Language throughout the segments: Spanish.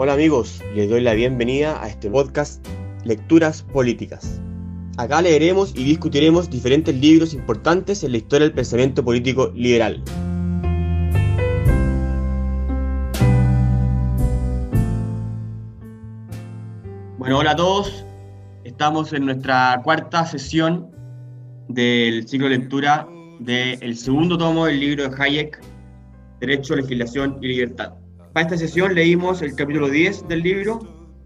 Hola amigos, les doy la bienvenida a este podcast Lecturas Políticas. Acá leeremos y discutiremos diferentes libros importantes en la historia del pensamiento político liberal. Bueno, hola a todos. Estamos en nuestra cuarta sesión del ciclo de lectura del segundo tomo del libro de Hayek, Derecho, Legislación y Libertad. Para esta sesión leímos el capítulo 10 del libro,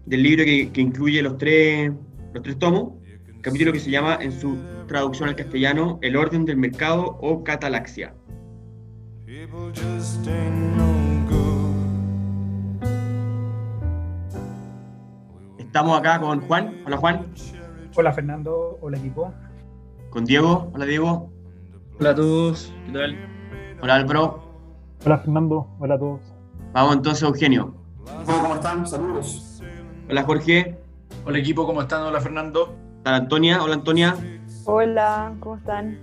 del libro que, que incluye los tres, los tres tomos, capítulo que se llama en su traducción al castellano El orden del mercado o catalaxia. Estamos acá con Juan. Hola Juan. Hola Fernando, hola equipo. Con Diego. Hola Diego. Hola a todos, ¿qué tal? Hola Álvaro. Hola Fernando, hola a todos. Vamos entonces Eugenio. ¿Cómo están? Saludos. Hola Jorge. Hola equipo, ¿cómo están? Hola Fernando. Hola Antonia. Hola Antonia. Hola, ¿cómo están?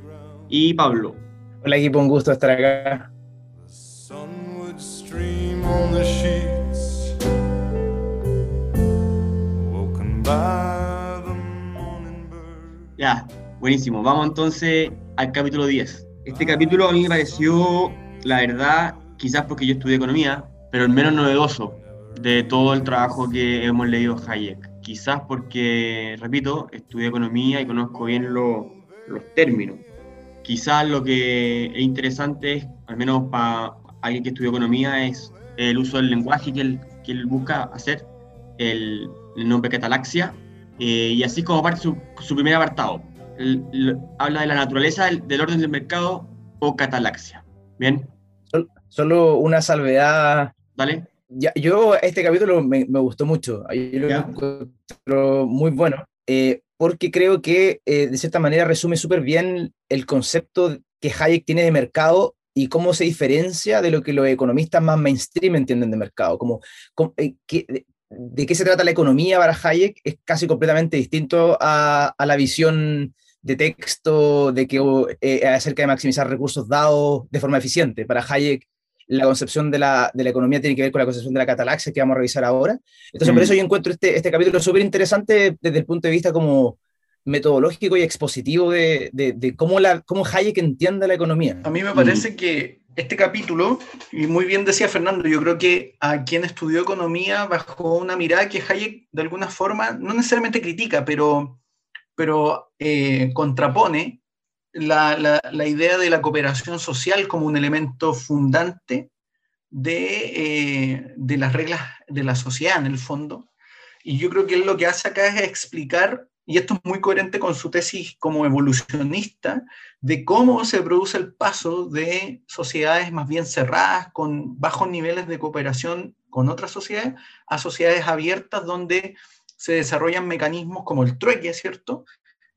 Y Pablo. Hola equipo, un gusto estar acá. Ya, buenísimo. Vamos entonces al capítulo 10. Este capítulo a mí me pareció, la verdad, quizás porque yo estudié economía, pero el menos novedoso de todo el trabajo que hemos leído Hayek. Quizás porque, repito, estudié economía y conozco bien los términos. Quizás lo que es interesante, es, al menos para alguien que estudió economía, es el uso del lenguaje que él, que él busca hacer, el, el nombre catalaxia, eh, y así como parte su, su primer apartado. El, el, habla de la naturaleza del, del, orden del mercado o catalaxia. ¿Bien? Solo una salvedad. Dale. Ya, yo este capítulo me, me gustó mucho. Yo lo encuentro muy bueno. Eh, porque creo que eh, de cierta manera resume súper bien el concepto que Hayek tiene de mercado y cómo se diferencia de lo que los economistas más mainstream entienden de mercado. Como, como eh, que, de qué se trata la economía para Hayek es casi completamente distinto a, a la visión de texto de que acerca de maximizar recursos dados de forma eficiente. Para Hayek, la concepción de la, de la, economía tiene que ver con la concepción de la catalaxia que vamos a revisar ahora. Entonces, mm. por eso yo encuentro este, este capítulo súper interesante desde el punto de vista como metodológico y expositivo de, de, de, cómo, la, cómo Hayek entiende la economía. A mí me parece mm. que este capítulo, y muy bien decía Fernando, yo creo que a quien estudió economía bajo una mirada que Hayek de alguna forma no necesariamente critica, pero, pero eh, contrapone la, la, idea de la cooperación social como un elemento fundante de, eh, de las reglas de la sociedad en el fondo. Y yo creo que él lo que hace acá es explicar y esto es muy coherente con su tesis como evolucionista, de cómo se produce el paso de sociedades más bien cerradas, con bajos niveles de cooperación con otras sociedades, a sociedades abiertas donde se desarrollan mecanismos como el trueque, ¿cierto?,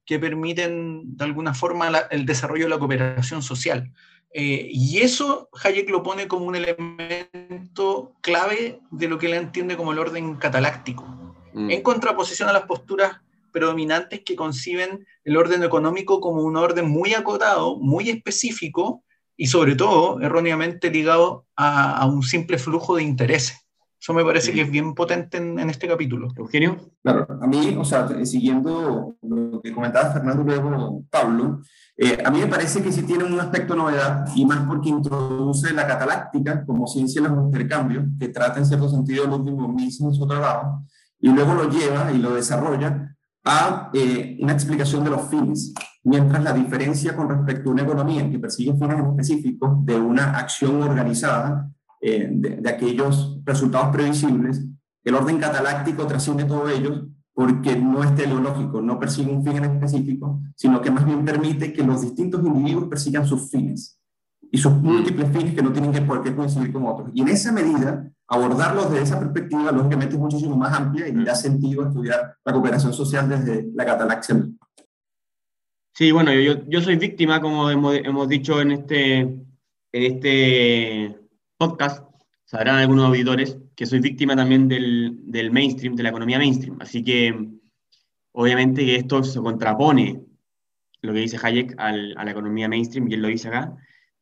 que permiten de alguna forma la, el desarrollo de la cooperación social. Eh, y eso Hayek lo pone como un elemento clave de lo que él entiende como el orden cataláctico, mm. en contraposición a las posturas predominantes que conciben el orden económico como un orden muy acotado, muy específico y sobre todo erróneamente ligado a, a un simple flujo de intereses. Eso me parece sí. que es bien potente en, en, este capítulo. Eugenio. Claro, a mí, o sea, siguiendo lo que comentaba Fernando luego Pablo, eh, a mí me parece que sí tiene un aspecto novedad y más porque introduce la cataláctica como ciencia de los intercambios, que trata en cierto sentido el último mismo en su trabajo, y luego lo lleva y lo desarrolla a eh, una explicación de los fines, mientras la diferencia con respecto a una economía que persigue fines específicos de una acción organizada, eh, de, de, aquellos resultados previsibles, el orden cataláctico trasciende todo ello porque no es teleológico, no persigue un fin en específico, sino que más bien permite que los distintos individuos persigan sus fines y sus múltiples fines que no tienen que por qué coincidir con otros. Y en esa medida, abordarlos desde esa perspectiva, lógicamente, es muchísimo más amplia y da sentido estudiar la cooperación social desde la catalaxia. Sí, bueno, yo, yo soy víctima, como hemos, hemos dicho en este, en este podcast, sabrán algunos auditores, que soy víctima también del, del mainstream, de la economía mainstream. Así que, obviamente, esto se contrapone lo que dice Hayek al, a la economía mainstream, y él lo dice acá,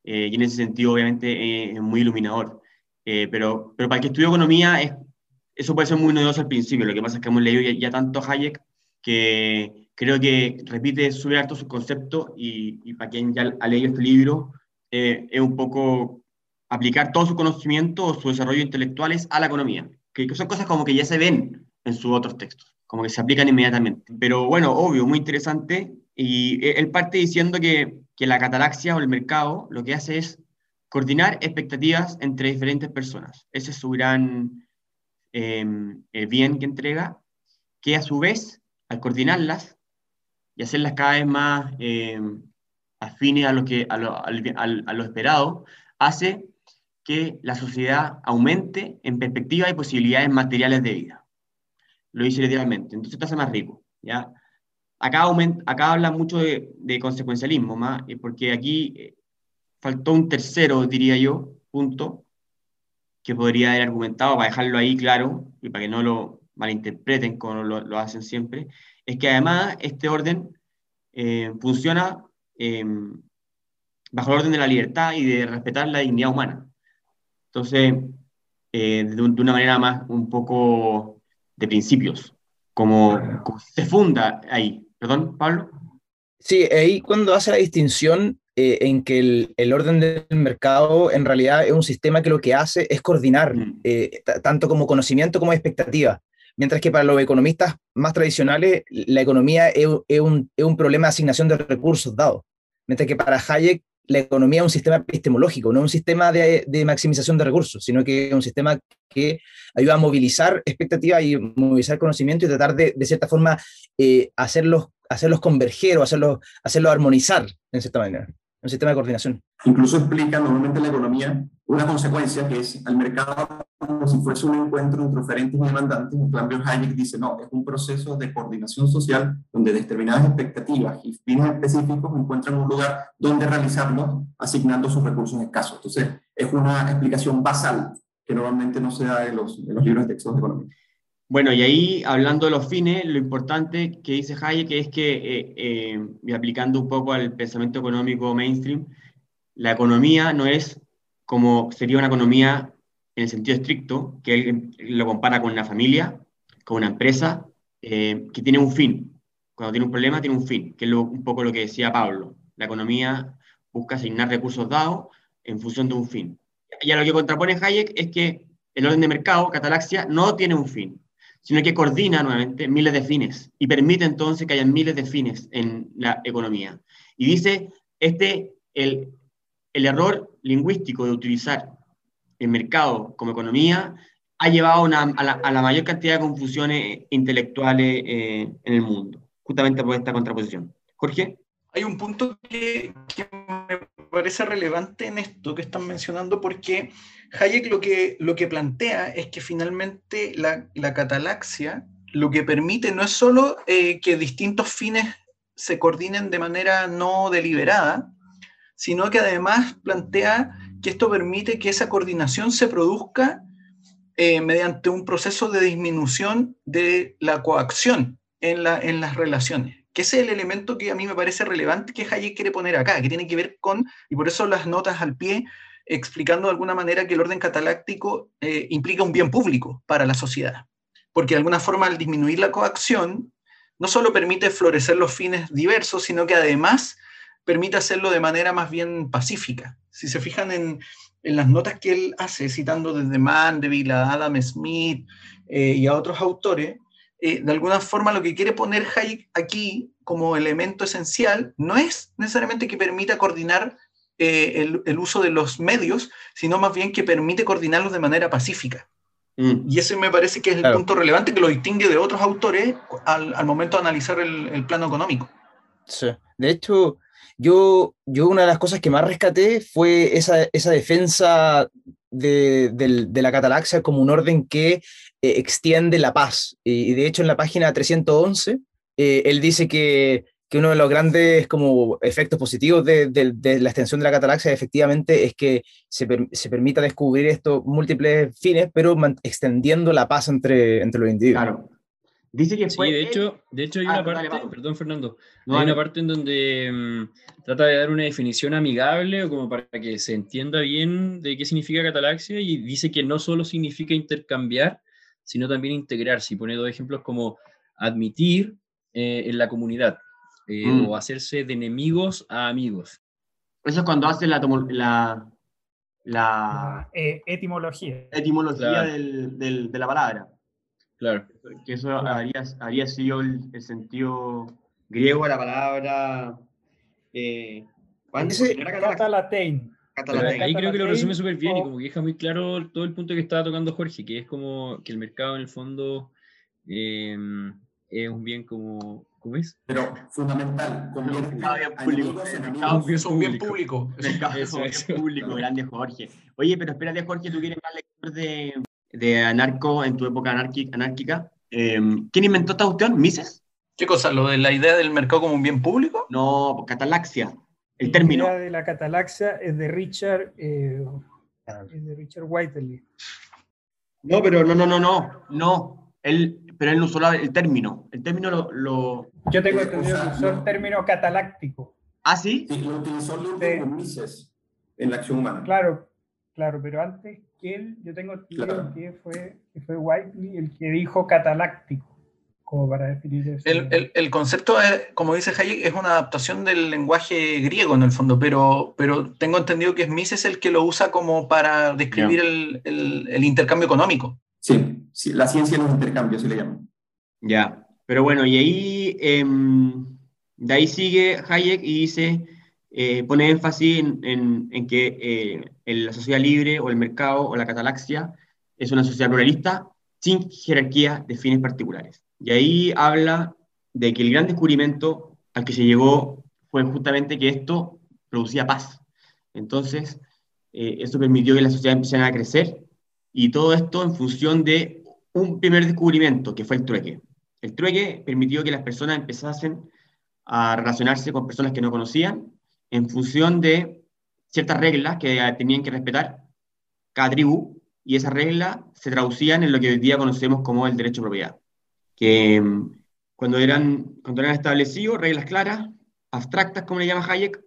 eh, y en ese sentido, obviamente, eh, es muy iluminador. Eh, pero, pero para el que estudió economía es, eso puede ser muy novedoso al principio, lo que pasa es que hemos leído ya, ya tanto Hayek que creo que repite súper harto su concepto y, y, para quien ya ha leído este libro, eh, es un poco aplicar todo su conocimiento o su desarrollo intelectuales a la economía, que, son cosas como que ya se ven en sus otros textos, como que se aplican inmediatamente. Pero bueno, obvio, muy interesante, y él parte diciendo que, que la catalaxia o el mercado lo que hace es coordinar expectativas entre diferentes personas. Ese es su gran eh, bien que entrega, que a su vez, al coordinarlas y hacerlas cada vez más eh, afines a lo, que, a lo esperado, hace que la sociedad aumente en perspectiva y posibilidades materiales de vida. Lo dice literalmente. Entonces te hace más rico. ¿ya? Acá, aumenta, acá habla mucho de, de consecuencialismo, más, porque aquí eh, faltó un tercero, diría yo, punto, que podría haber argumentado para dejarlo ahí claro y para que no lo malinterpreten como lo, hacen siempre, es que además este orden eh, funciona eh, bajo el orden de la libertad y de respetar la dignidad humana. Entonces, eh, de, de, una manera más un poco de principios, como, como se funda ahí. ¿Perdón, Pablo? Sí, ahí cuando hace la distinción eh, en que el, el, orden del mercado en realidad es un sistema que lo que hace es coordinar mm. eh, tanto como conocimiento como expectativa. Mientras que para los economistas más tradicionales, la economía es, es, un, es un problema de asignación de recursos dados. Mientras que para Hayek, la economía es un sistema epistemológico, no un sistema de, maximización de recursos, sino que es un sistema que ayuda a movilizar expectativas y movilizar conocimiento y tratar de, de cierta forma, eh, hacerlos, hacerlos converger o hacerlos, hacerlos armonizar, en cierta manera un sistema de coordinación. Incluso explica normalmente la economía una consecuencia que es al mercado como si fuese un encuentro entre oferentes y demandantes. En cambio, Hayek dice, no, es un proceso de coordinación social donde determinadas expectativas y fines específicos encuentran un lugar donde realizarlos asignando sus recursos escasos. Entonces, es una explicación basal que normalmente no se da en los, en los libros de textos de economía. Bueno, y ahí, hablando de los fines, lo importante que dice Hayek es que, eh, eh, y aplicando un poco al pensamiento económico mainstream, la economía no es como sería una economía en el sentido estricto, que él lo compara con una familia, con una empresa, eh, que tiene un fin. Cuando tiene un problema, tiene un fin, que es lo, un poco lo que decía Pablo. La economía busca asignar recursos dados en función de un fin. Y a lo que contrapone Hayek es que el orden de mercado, Catalaxia, no tiene un fin sino que coordina nuevamente miles de fines y permite entonces que haya miles de fines en la economía. Y dice, este, el, el error lingüístico de utilizar el mercado como economía ha llevado una, a, la, a, la, mayor cantidad de confusiones intelectuales eh, en el mundo, justamente por esta contraposición. Jorge. Hay un punto que, que parece relevante en esto que están mencionando porque Hayek lo que, lo que plantea es que finalmente la, la catalaxia lo que permite no es solo eh, que distintos fines se coordinen de manera no deliberada, sino que además plantea que esto permite que esa coordinación se produzca eh, mediante un proceso de disminución de la coacción en, la, en las relaciones que es el elemento que a mí me parece relevante que Hayek quiere poner acá, que tiene que ver con, y por eso las notas al pie, explicando de alguna manera que el orden cataláctico eh, implica un bien público para la sociedad. Porque de alguna forma al disminuir la coacción, no solo permite florecer los fines diversos, sino que además permite hacerlo de manera más bien pacífica. Si se fijan en, en las notas que él hace, citando desde Mandeville a Adam Smith eh, y a otros autores, eh, de alguna forma lo que quiere poner Hayek aquí como elemento esencial no es necesariamente que permita coordinar eh, el, el, uso de los medios, sino más bien que permite coordinarlos de manera pacífica. Mm. Y ese me parece que es el claro. punto relevante que lo distingue de otros autores al, al momento de analizar el, el, plano económico. Sí. De hecho, yo, yo una de las cosas que más rescaté fue esa, esa defensa de, de, de, la catalaxia como un orden que eh, extiende la paz. Y, y, de hecho en la página 311, eh, él dice que, que, uno de los grandes como efectos positivos de, de, la extensión de la catalaxia efectivamente es que se, per, se permita descubrir estos múltiples fines, pero extendiendo la paz entre, entre los individuos. Claro. Dice que fue sí, de hecho, de hecho hay ah, una parte, dale, perdón Fernando, no, hay una parte en donde um, trata de dar una definición amigable o como para que se entienda bien de qué significa catalaxia y dice que no solo significa intercambiar, sino también integrarse. Y pone dos ejemplos como admitir eh, en la comunidad eh, mm. o hacerse de enemigos a amigos. Eso es cuando hace la, la, la eh, etimología, etimología del, del, de la palabra. Claro. Que eso habría, habría sido el, el, sentido griego de la palabra. Eh, Ahí creo que lo resume súper bien y como que deja muy claro todo el punto que estaba tocando Jorge, que es como que el mercado en el fondo eh, es un bien como ¿Cómo es? Pero fundamental, convierte bien público. Es un bien público. Eso, es público, grande Jorge. Oye, pero espérate, Jorge, tú quieres más lector de, de anarco en tu época anárquica. Em, ¿Quién inventó esta cuestión? ¿Mises? ¿Qué cosa? ¿Lo de la idea del mercado como un bien público? No, catalaxia. El término. La idea de la catalaxia es de Richard, eh, es de Richard Whiteley. No, pero no, no, no, no, no. Él, pero él no usó el término. El término lo. lo... Yo tengo entendido que usó el término cataláctico. ¿Ah, sí? Sí, lo utilizó de... Mises en la acción humana. Claro, claro, pero antes que él, yo tengo entendido que fue, que fue Whiteley el que dijo cataláctico como para definir eso. El, el, concepto, es, como dice Hayek, es una adaptación del lenguaje griego en el fondo, pero, pero tengo entendido que Mises el que lo usa como para describir el, el, intercambio económico. Sí, sí, la ciencia de los intercambios se le llama. Ya, pero bueno, y ahí, em, de ahí sigue Hayek y dice, eh, pone énfasis en, en, que eh, la sociedad libre o el mercado o la catalaxia es una sociedad pluralista sin jerarquía de fines particulares. Y ahí habla de que el gran descubrimiento al que se llegó fue justamente que esto producía paz. Entonces, eh, eso permitió que la sociedad empezara a crecer y todo esto en función de un primer descubrimiento, que fue el trueque. El trueque permitió que las personas empezasen a relacionarse con personas que no conocían en función de ciertas reglas que tenían que respetar cada tribu y esas reglas se traducían en lo que hoy día conocemos como el derecho a propiedad que mm, cuando eran, cuando eran establecidos, reglas claras, abstractas, como le llama Hayek,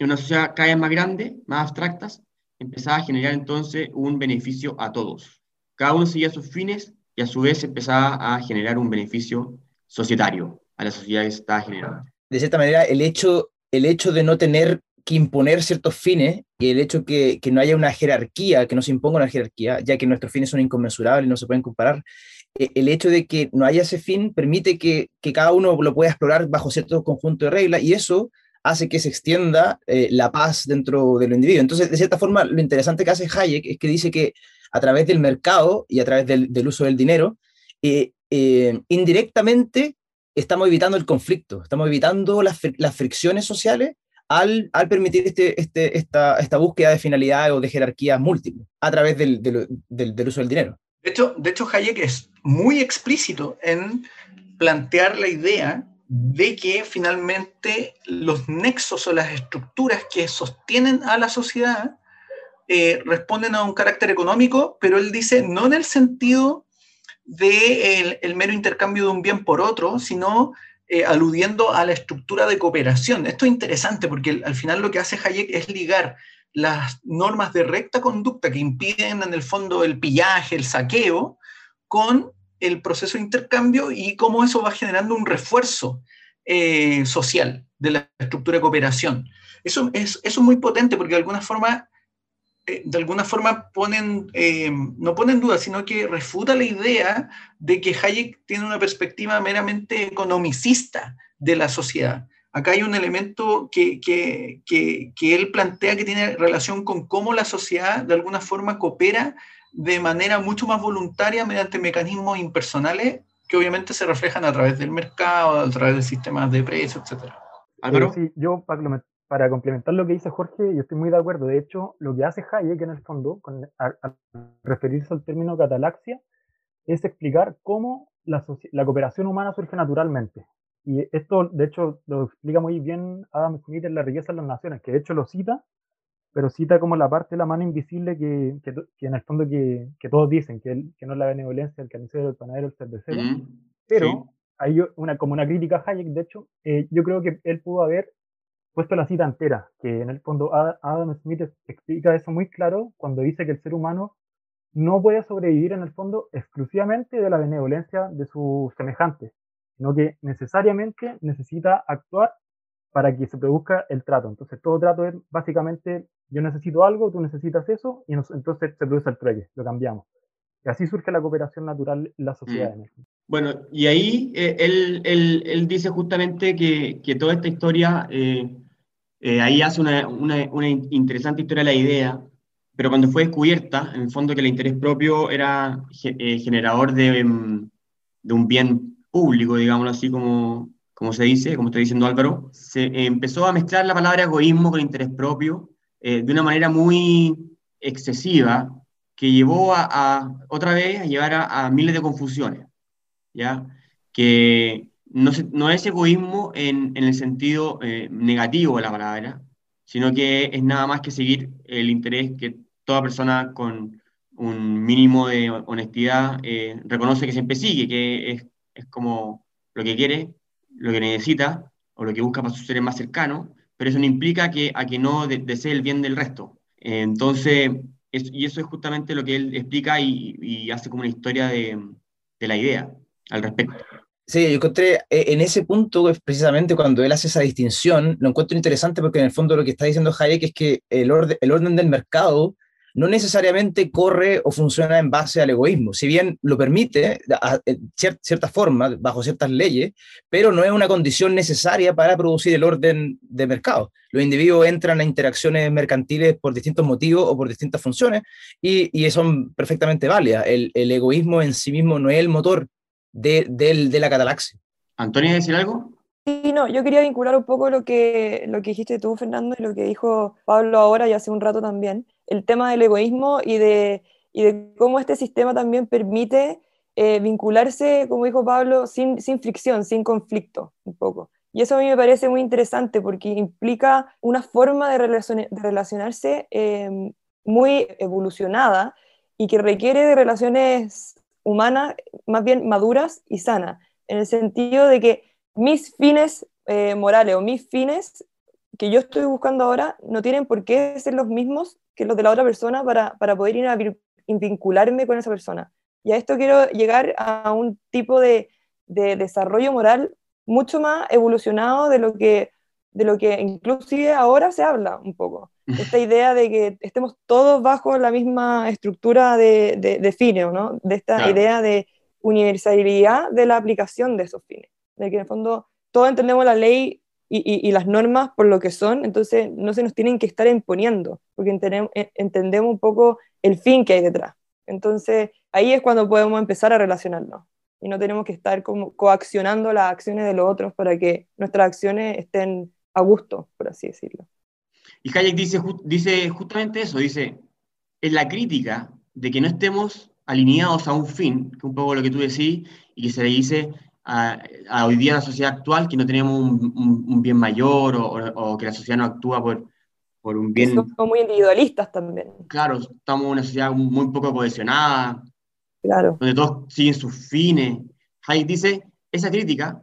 en una sociedad cada vez más grande, más abstractas, empezaba a generar entonces un beneficio a todos. Cada uno seguía sus fines y a su vez empezaba a generar un beneficio societario a la sociedad que se estaba generando. De cierta manera, el hecho, el hecho de no tener que imponer ciertos fines y el hecho que, que no haya una jerarquía, que no se imponga una jerarquía, ya que nuestros fines son inconmensurables y no se pueden comparar, el hecho de que no haya ese fin permite que, cada uno lo pueda explorar bajo cierto conjunto de reglas y eso hace que se extienda eh, la paz dentro del individuo. Entonces, de cierta forma, lo interesante que hace Hayek es que dice que a través del mercado y a través del, uso del dinero, eh, eh, indirectamente estamos evitando el conflicto, estamos evitando las, fricciones sociales al, permitir este, este, esta, búsqueda de finalidad o de jerarquía múltiple a través del, del, del uso del dinero. De hecho, de hecho, Hayek es muy explícito en plantear la idea de que finalmente los nexos o las estructuras que sostienen a la sociedad eh, responden a un carácter económico, pero él dice no en el sentido de mero intercambio de un bien por otro, sino eh, aludiendo a la estructura de cooperación. Esto es interesante porque al final lo que hace Hayek es ligar las normas de recta conducta que impiden en el fondo el pillaje, el saqueo, con el proceso de intercambio y cómo eso va generando un refuerzo eh, social de la estructura de cooperación. Eso es, muy potente porque de alguna forma, eh, de alguna forma eh, no ponen duda, sino que refuta la idea de que Hayek tiene una perspectiva meramente economicista de la sociedad acá hay un elemento que, que, que, él plantea que tiene relación con cómo la sociedad de alguna forma coopera de manera mucho más voluntaria mediante mecanismos impersonales que obviamente se reflejan a través del mercado, a través de sistemas de precios, etc. Álvaro. Yo para complementar lo que dice Jorge, yo estoy muy de acuerdo. De hecho, lo que hace Hayek en el fondo, al, referirse al término catalaxia, es explicar cómo la cooperación humana surge naturalmente. Y esto, de hecho, lo explica muy bien Adam Smith en La riqueza de las naciones, que de hecho lo cita, pero cita como la parte de la mano invisible que, que, en el fondo que, que todos dicen, que, que, no es la benevolencia, el carnicero, el panadero, el cervecero. pero hay una, como una crítica a Hayek, de hecho, eh, yo creo que él pudo haber puesto la cita entera, que en el fondo Adam Smith explica eso muy claro cuando dice que el ser humano no puede sobrevivir en el fondo exclusivamente de la benevolencia de sus semejantes, sino que necesariamente necesita actuar para que se produzca el trato. Entonces, todo trato es básicamente, yo necesito algo, tú necesitas eso, y entonces se produce el trueque, lo cambiamos. Y así surge la cooperación natural en la sociedad. Mm. Bueno, y ahí eh, él, él, él, dice justamente que, que toda esta historia, eh, eh, ahí hace una, una, una, interesante historia de la idea, pero cuando fue descubierta, en el fondo que el interés propio era generador de, mm, de, un bien público, digámoslo así como, como se dice, como está diciendo Álvaro, se empezó a mezclar la palabra egoísmo con interés propio de una manera muy excesiva, que llevó a, otra vez a llevar a, miles de confusiones, ¿ya? Que no, es egoísmo en, en el sentido eh, negativo de la palabra, sino que es nada más que seguir el interés que toda persona con un mínimo de honestidad eh, reconoce que siempre sigue, que es, es, como lo que quiere, lo que necesita o lo que busca para sus seres más cercanos, pero eso no implica que, a que no desee el bien del resto. Entonces, y eso es justamente lo que él explica y, hace como una historia de, de, la idea al respecto. Sí, yo encontré eh, en ese punto, precisamente cuando él hace esa distinción, lo encuentro interesante porque en el fondo lo que está diciendo Hayek es que el, el orden del mercado no necesariamente corre o funciona en base al egoísmo, si bien lo permite en cierta forma, bajo ciertas leyes, pero no es una condición necesaria para producir el orden de mercado. Los individuos entran a interacciones mercantiles por distintos motivos o por distintas funciones y, y son perfectamente válidas. El, el, egoísmo en sí mismo no es el motor de, de, de la catalaxia. ¿Antonio, decir algo? Sí, no, yo quería vincular un poco lo que, lo que dijiste tú, Fernando, y lo que dijo Pablo ahora y hace un rato también, el tema del egoísmo y de, y de cómo este sistema también permite eh, vincularse, como dijo Pablo, sin, sin fricción, sin conflicto, un poco. Y eso a mí me parece muy interesante porque implica una forma de, de relacionarse eh, muy evolucionada y que requiere de relaciones humanas más bien maduras y sanas, en el sentido de que mis fines eh, morales o mis fines que yo estoy buscando ahora no tienen por qué ser los mismos que los de la otra persona para, para poder ir a vincularme con esa persona. Y a esto quiero llegar a un tipo de, de desarrollo moral mucho más evolucionado de lo que de lo que inclusive ahora se habla un poco. Esta idea de que estemos todos bajo la misma estructura de, de, fines, ¿no? De esta idea de universalidad de la aplicación de esos fines de que en el fondo todos entendemos la ley y, y, las normas por lo que son, entonces no se nos tienen que estar imponiendo, porque entendemos, eh, entendemos un poco el fin que hay detrás. Entonces ahí es cuando podemos empezar a relacionarnos y no tenemos que estar como coaccionando las acciones de los otros para que nuestras acciones estén a gusto, por así decirlo. Y Hayek dice, dice justamente eso, dice, es la crítica de que no estemos alineados a un fin, que un poco lo que tú decís, y que se le dice, a, hoy día la sociedad actual, que no tenemos un, un, bien mayor o, o, que la sociedad no actúa por, por un bien... Somos muy individualistas también. Claro, estamos en una sociedad muy poco cohesionada, claro. donde todos siguen sus fines. Hayek dice, esa crítica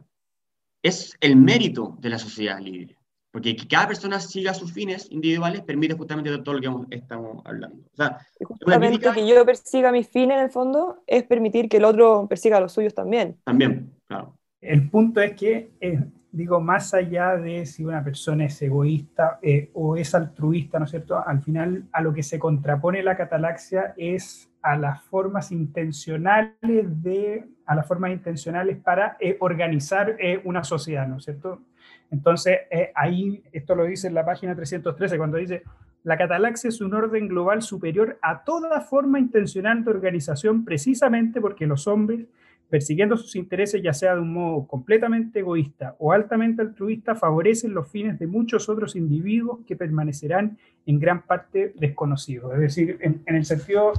es el mérito de la sociedad libre. Porque que cada persona siga sus fines individuales permite justamente todo lo que estamos hablando. O sea, justamente que yo persiga mis fines en el fondo es permitir que el otro persiga los suyos también. También, claro. El punto es que, eh, digo, más allá de si una persona es egoísta eh, o es altruista, ¿no es cierto? Al final, a lo que se contrapone la catalaxia es a las formas intencionales de a las formas intencionales para eh, organizar una sociedad, ¿no es cierto? Entonces, eh, ahí, esto lo dice en la página 313, cuando dice, la catalaxia es un orden global superior a toda forma intencional de organización, precisamente porque los hombres, persiguiendo sus intereses, ya sea de un modo completamente egoísta o altamente altruista, favorecen los fines de muchos otros individuos que permanecerán en gran parte desconocidos. Es decir, en, el sentido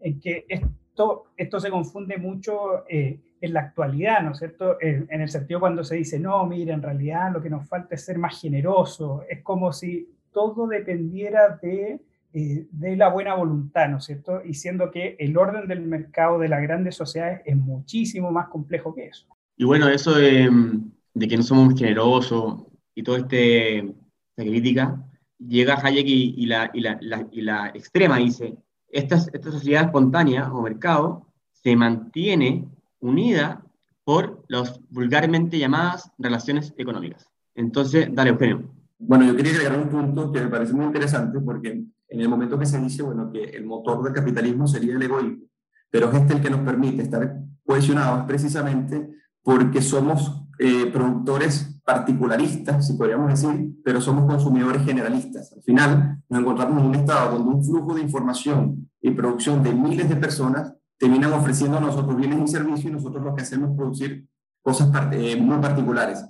en que esto, esto se confunde mucho. Eh, en la actualidad, ¿no es cierto? En, el sentido cuando se dice, no, mira, en realidad lo que nos falta es ser más generoso, es como si todo dependiera de, eh, de la buena voluntad, ¿no es cierto? Y siendo que el orden del mercado de las grandes sociedades es muchísimo más complejo que eso. Y bueno, eso de, de que no somos generosos y toda este, esta crítica, llega Hayek y, y, la, y, la, y la extrema dice, esta, esta sociedad espontánea o mercado se mantiene unida por las vulgarmente llamadas relaciones económicas. Entonces, dale, Eugenio. Bueno, yo quería agregar un punto que me parece muy interesante porque en el momento que se dice, bueno, que el motor del capitalismo sería el egoísmo, pero es este el que nos permite estar cohesionados precisamente porque somos eh, productores particularistas, si podríamos decir, pero somos consumidores generalistas. Al final nos encontramos en un estado donde un flujo de información y producción de miles de personas terminan ofreciendo a nosotros bienes y servicios y nosotros lo que hacemos es producir cosas eh, muy particulares.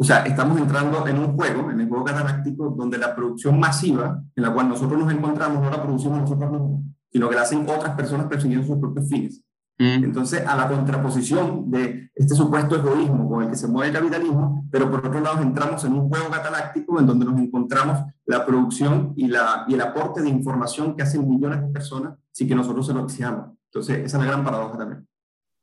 O sea, estamos entrando en un juego, en el juego cataláctico, donde la producción masiva, en la cual nosotros nos encontramos, no la producimos nosotros mismos, sino que la hacen otras personas persiguiendo sus propios fines. Mm. Entonces, a la contraposición de este supuesto egoísmo con el que se mueve el capitalismo, pero por otro lado entramos en un juego cataláctico en donde nos encontramos la producción y, la, y el aporte de información que hacen millones de personas sin que nosotros se lo exijamos. Entonces, esa es la gran paradoja también.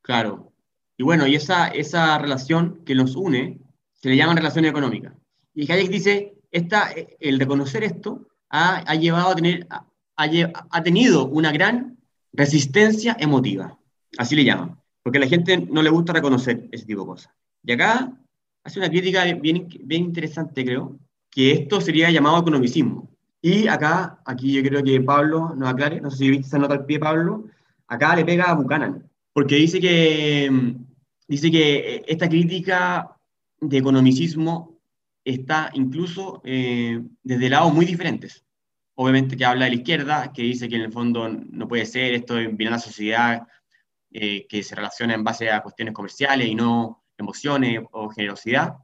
Claro. Y bueno, y esa, esa relación que nos une se le llama relación económica. Y Hayek dice, esta, el reconocer esto ha, ha llevado a tener, ha, ha tenido una gran resistencia emotiva Así le llaman. Porque a la gente no le gusta reconocer ese tipo de cosas. Y acá hace una crítica bien, bien interesante, creo, que esto sería llamado economicismo. Y acá, aquí yo creo que Pablo nos aclare, no sé si viste esa nota al pie, Pablo, acá le pega a Buchanan, porque dice que, dice que esta crítica de economicismo está incluso eh, desde lados muy diferentes. Obviamente que habla de la izquierda, que dice que en el fondo no puede ser, esto viene a la sociedad eh, que se relaciona en base a cuestiones comerciales y no emociones o generosidad,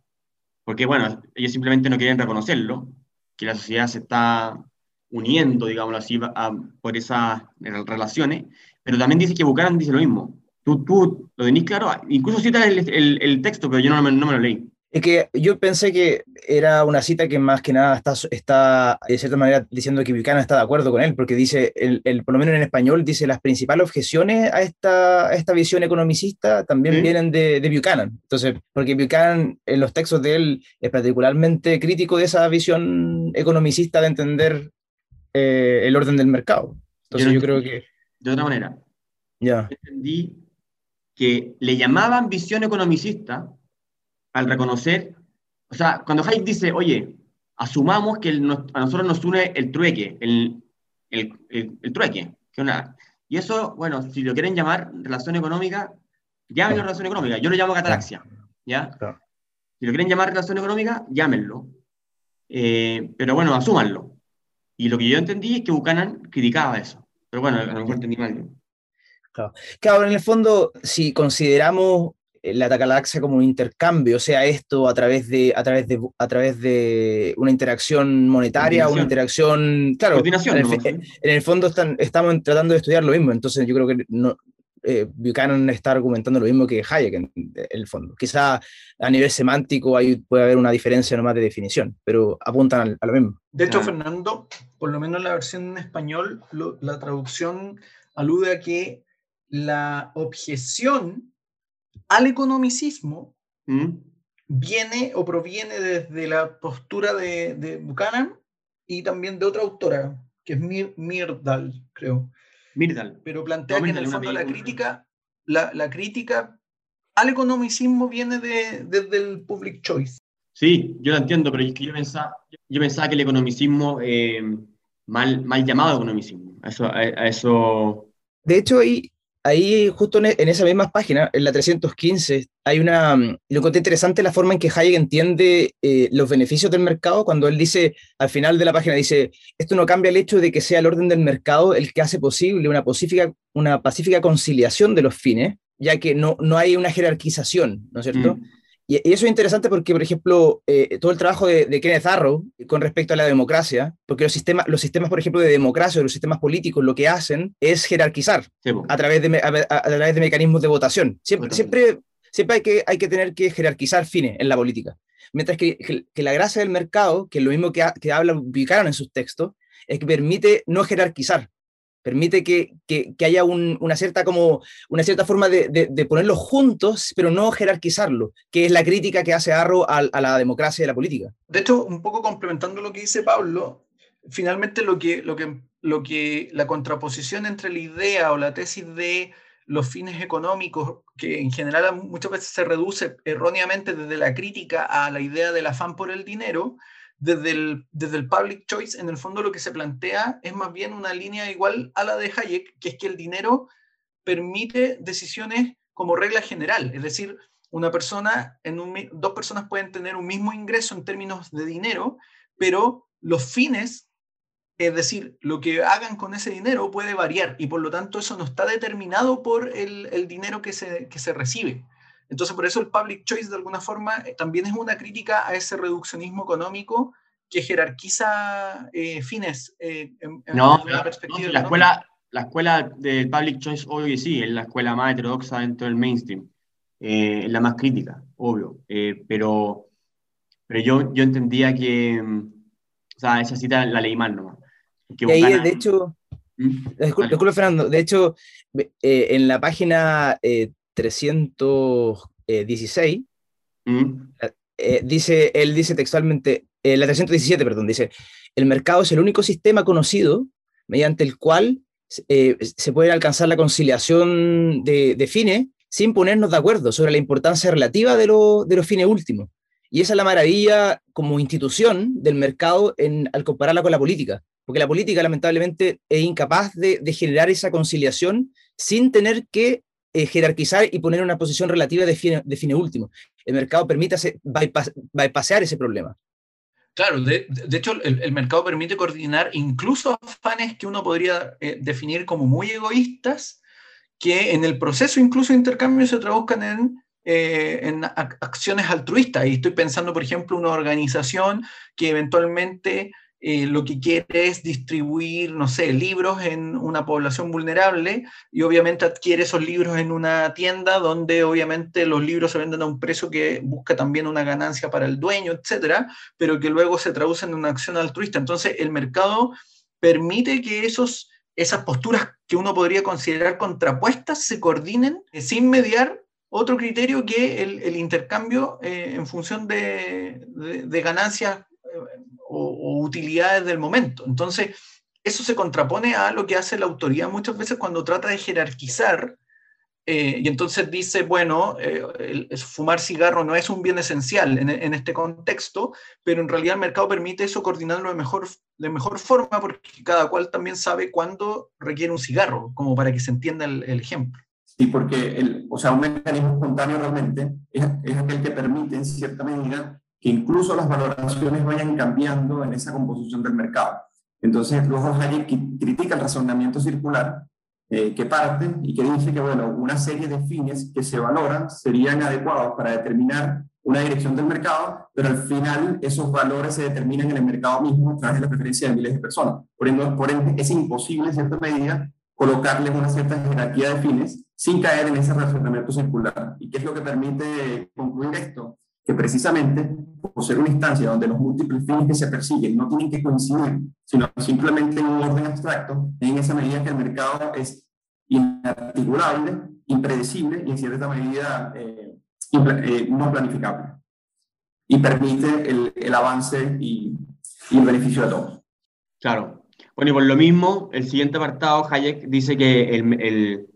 porque bueno, ellos simplemente no quieren reconocerlo, que la sociedad se está uniendo, digámoslo así, por esas relaciones, pero también dice que Buchanan dice lo mismo. Tú, tú lo tenéis claro, incluso cita el, el, texto, pero yo no, no me lo leí. Es que yo pensé que era una cita que más que nada está, está de cierta manera diciendo que Buchanan está de acuerdo con él, porque dice, el, el, por lo menos en español, dice las principales objeciones a esta, esta visión economicista también vienen de, de, Buchanan. Entonces, porque Buchanan en los textos de él es particularmente crítico de esa visión economicista de entender eh, el orden del mercado. Entonces yo, creo que... De otra manera, ya entendí que le llamaban visión economicista al reconocer, o sea, cuando Hayek dice, oye, asumamos que a nosotros nos une el trueque, el, el, el, trueque, que una, y eso, bueno, si lo quieren llamar relación económica, llámenlo relación económica, yo lo llamo catalaxia, ¿ya? Si lo quieren llamar relación económica, llámenlo, eh, pero bueno, asúmanlo. Y lo que yo entendí es que Buchanan criticaba eso, pero bueno, a lo mejor entendí mal. Claro. claro, en el fondo, si consideramos la galaxia como un intercambio, sea esto a través de, a través de, a través de una interacción monetaria, una interacción, claro, en el, fondo están, estamos tratando de estudiar lo mismo, entonces yo creo que no, eh, Buchanan está argumentando lo mismo que Hayek en, el fondo. Quizá a nivel semántico hay, puede haber una diferencia nomás de definición, pero apuntan a, lo mismo. De hecho, Fernando, por lo menos la versión en español, la traducción alude a que la objeción al economicismo ¿Mm? viene o proviene desde la postura de, Buchanan y también de otra autora, que es Mir Mirdal, creo. Mirdal. Pero plantea que en el fondo la crítica, la, crítica al economicismo viene de, desde el public choice. Sí, yo lo entiendo, pero es que yo pensaba, yo pensaba que el economicismo, eh, mal, mal llamado economicismo, eso, a, eso... De hecho, ahí ahí justo en, esa misma página, en la 315, hay una, mm, lo encontré interesante la forma en que Hayek entiende eh, los beneficios del mercado, cuando él dice, al final de la página, dice, esto no cambia el hecho de que sea el orden del mercado el que hace posible una pacífica, una pacífica conciliación de los fines, ya que no, no hay una jerarquización, ¿no es cierto? Mm. Y, eso es interesante porque, por ejemplo, eh, todo el trabajo de, Kenneth Arrow con respecto a la democracia, porque los sistemas, los sistemas, por ejemplo, de democracia o los sistemas políticos lo que hacen es jerarquizar a, través de, a, través de mecanismos de votación. Siempre, siempre, siempre hay, que, hay que tener que jerarquizar fines en la política. Mientras que, que, la gracia del mercado, que es lo mismo que, que habla Buchanan en sus textos, es que permite no jerarquizar, permite que, que, haya un, una, cierta como, una cierta forma de, de, ponerlos juntos, pero no jerarquizarlo, que es la crítica que hace Arro a, a, la democracia y la política. De hecho, un poco complementando lo que dice Pablo, finalmente lo que, lo que, lo que la contraposición entre la idea o la tesis de los fines económicos, que en general muchas veces se reduce erróneamente desde la crítica a la idea del afán por el dinero, desde el, desde el public choice, en el fondo lo que se plantea es más bien una línea igual a la de Hayek, que es que el dinero permite decisiones como regla general, es decir, una persona, en dos personas pueden tener un mismo ingreso en términos de dinero, pero los fines es decir, lo que hagan con ese dinero puede variar y por lo tanto eso no está determinado por el, dinero que se, se recibe. Entonces, por eso el public choice, de alguna forma, eh, también es una crítica a ese reduccionismo económico que jerarquiza eh, fines eh, en, no, una perspectiva. la, escuela, la escuela del public choice, obvio que sí, es la escuela más heterodoxa dentro del mainstream. es la más crítica, obvio. pero pero yo, yo entendía que. O sea, esa cita la leí mal nomás y ahí, de hecho, ¿Mm? disculpe, Fernando, de hecho, eh, en la página 316, eh, ¿Mm? eh, dice, él dice textualmente, la 317, perdón, dice, el mercado es el único sistema conocido mediante el cual se puede alcanzar la conciliación de, fines sin ponernos de acuerdo sobre la importancia relativa de, de los fines últimos. Y esa es la maravilla como institución del mercado en, al compararla con la política porque la política lamentablemente es incapaz de, generar esa conciliación sin tener que eh, jerarquizar y poner una posición relativa de fine, de último. El mercado permite bypassar ese problema. Claro, de, hecho el, mercado permite coordinar incluso afanes que uno podría eh, definir como muy egoístas, que en el proceso incluso de intercambio se traduzcan en, eh, en acciones altruistas. Y estoy pensando, por ejemplo, una organización que eventualmente eh, lo que quiere es distribuir, no sé, libros en una población vulnerable y obviamente adquiere esos libros en una tienda donde obviamente los libros se venden a un precio que busca también una ganancia para el dueño, etcétera, pero que luego se traduce en una acción altruista. Entonces, el mercado permite que esos, esas posturas que uno podría considerar contrapuestas se coordinen sin mediar otro criterio que el, intercambio eh, en función de, de ganancias o, utilidades del momento. Entonces, eso se contrapone a lo que hace la autoridad muchas veces cuando trata de jerarquizar eh, y entonces dice, bueno, eh, fumar cigarro no es un bien esencial en, este contexto, pero en realidad el mercado permite eso coordinarlo de mejor, de mejor forma porque cada cual también sabe cuándo requiere un cigarro, como para que se entienda el, ejemplo. Sí, porque el, o sea, un mecanismo espontáneo realmente es, es aquel que permite en cierta medida que incluso las valoraciones vayan cambiando en esa composición del mercado. Entonces, luego Hayek critica el razonamiento circular eh, que parte y que dice que, bueno, una serie de fines que se valoran serían adecuados para determinar una dirección del mercado, pero al final esos valores se determinan en el mercado mismo a través de la preferencia de miles de personas. Por ende, por ende es imposible, en cierta medida, colocarles una cierta jerarquía de fines sin caer en ese razonamiento circular. ¿Y qué es lo que permite concluir esto? Que precisamente por ser una instancia donde los múltiples fines que se persiguen no tienen que coincidir, sino simplemente en un orden abstracto, en esa medida que el mercado es inarticulable, impredecible y en cierta medida eh, eh, no planificable. Y permite el, avance y, el beneficio de todos. Claro. Bueno, y por lo mismo, el siguiente apartado, Hayek dice que el,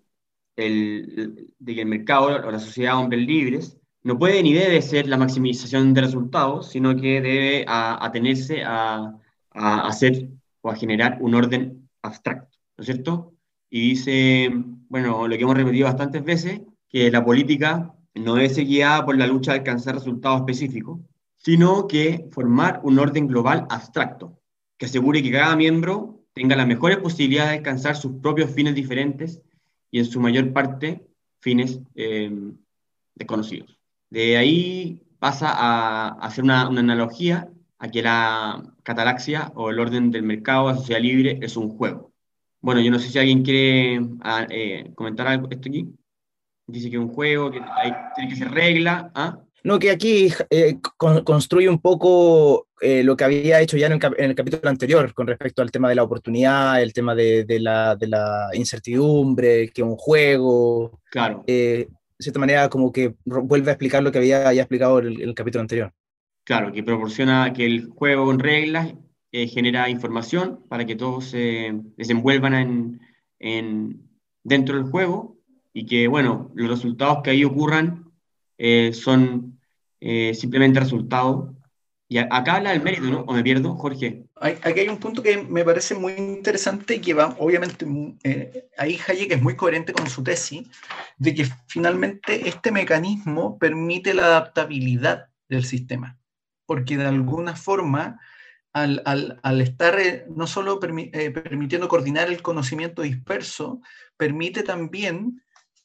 que el mercado o la sociedad de hombres libres no puede ni debe ser la maximización de resultados, sino que debe atenerse a, hacer o a generar un orden abstracto, ¿no es cierto? Y dice, bueno, lo que hemos repetido bastantes veces, que la política no debe ser guiada por la lucha de alcanzar resultados específicos, sino que formar un orden global abstracto, que asegure que cada miembro tenga las mejores posibilidades de alcanzar sus propios fines diferentes y en su mayor parte fines eh, desconocidos. De ahí pasa a, hacer una, analogía a que la catalaxia o el orden del mercado, la sociedad libre, es un juego. Bueno, yo no sé si alguien quiere ah, eh, comentar algo esto aquí. Dice que es un juego, que hay, tiene que ser regla. ¿ah? No, que aquí eh, construye un poco eh, lo que había hecho ya en el, capítulo anterior con respecto al tema de la oportunidad, el tema de, la, de la, incertidumbre, que es un juego. Claro de cierta manera como que vuelve a explicar lo que había ya explicado en el, capítulo anterior. Claro, que proporciona que el juego con reglas eh, genera información para que todos se desenvuelvan en, en, dentro del juego y que, bueno, los resultados que ahí ocurran eh, son eh, simplemente resultados. Y acá habla del mérito, ¿no? ¿O me pierdo, Jorge? Aquí hay un punto que me parece muy interesante y que va, obviamente, eh, ahí Hayek es muy coherente con su tesis, de que finalmente este mecanismo permite la adaptabilidad del sistema, porque de alguna forma, al, estar no solo permitiendo coordinar el conocimiento disperso, permite también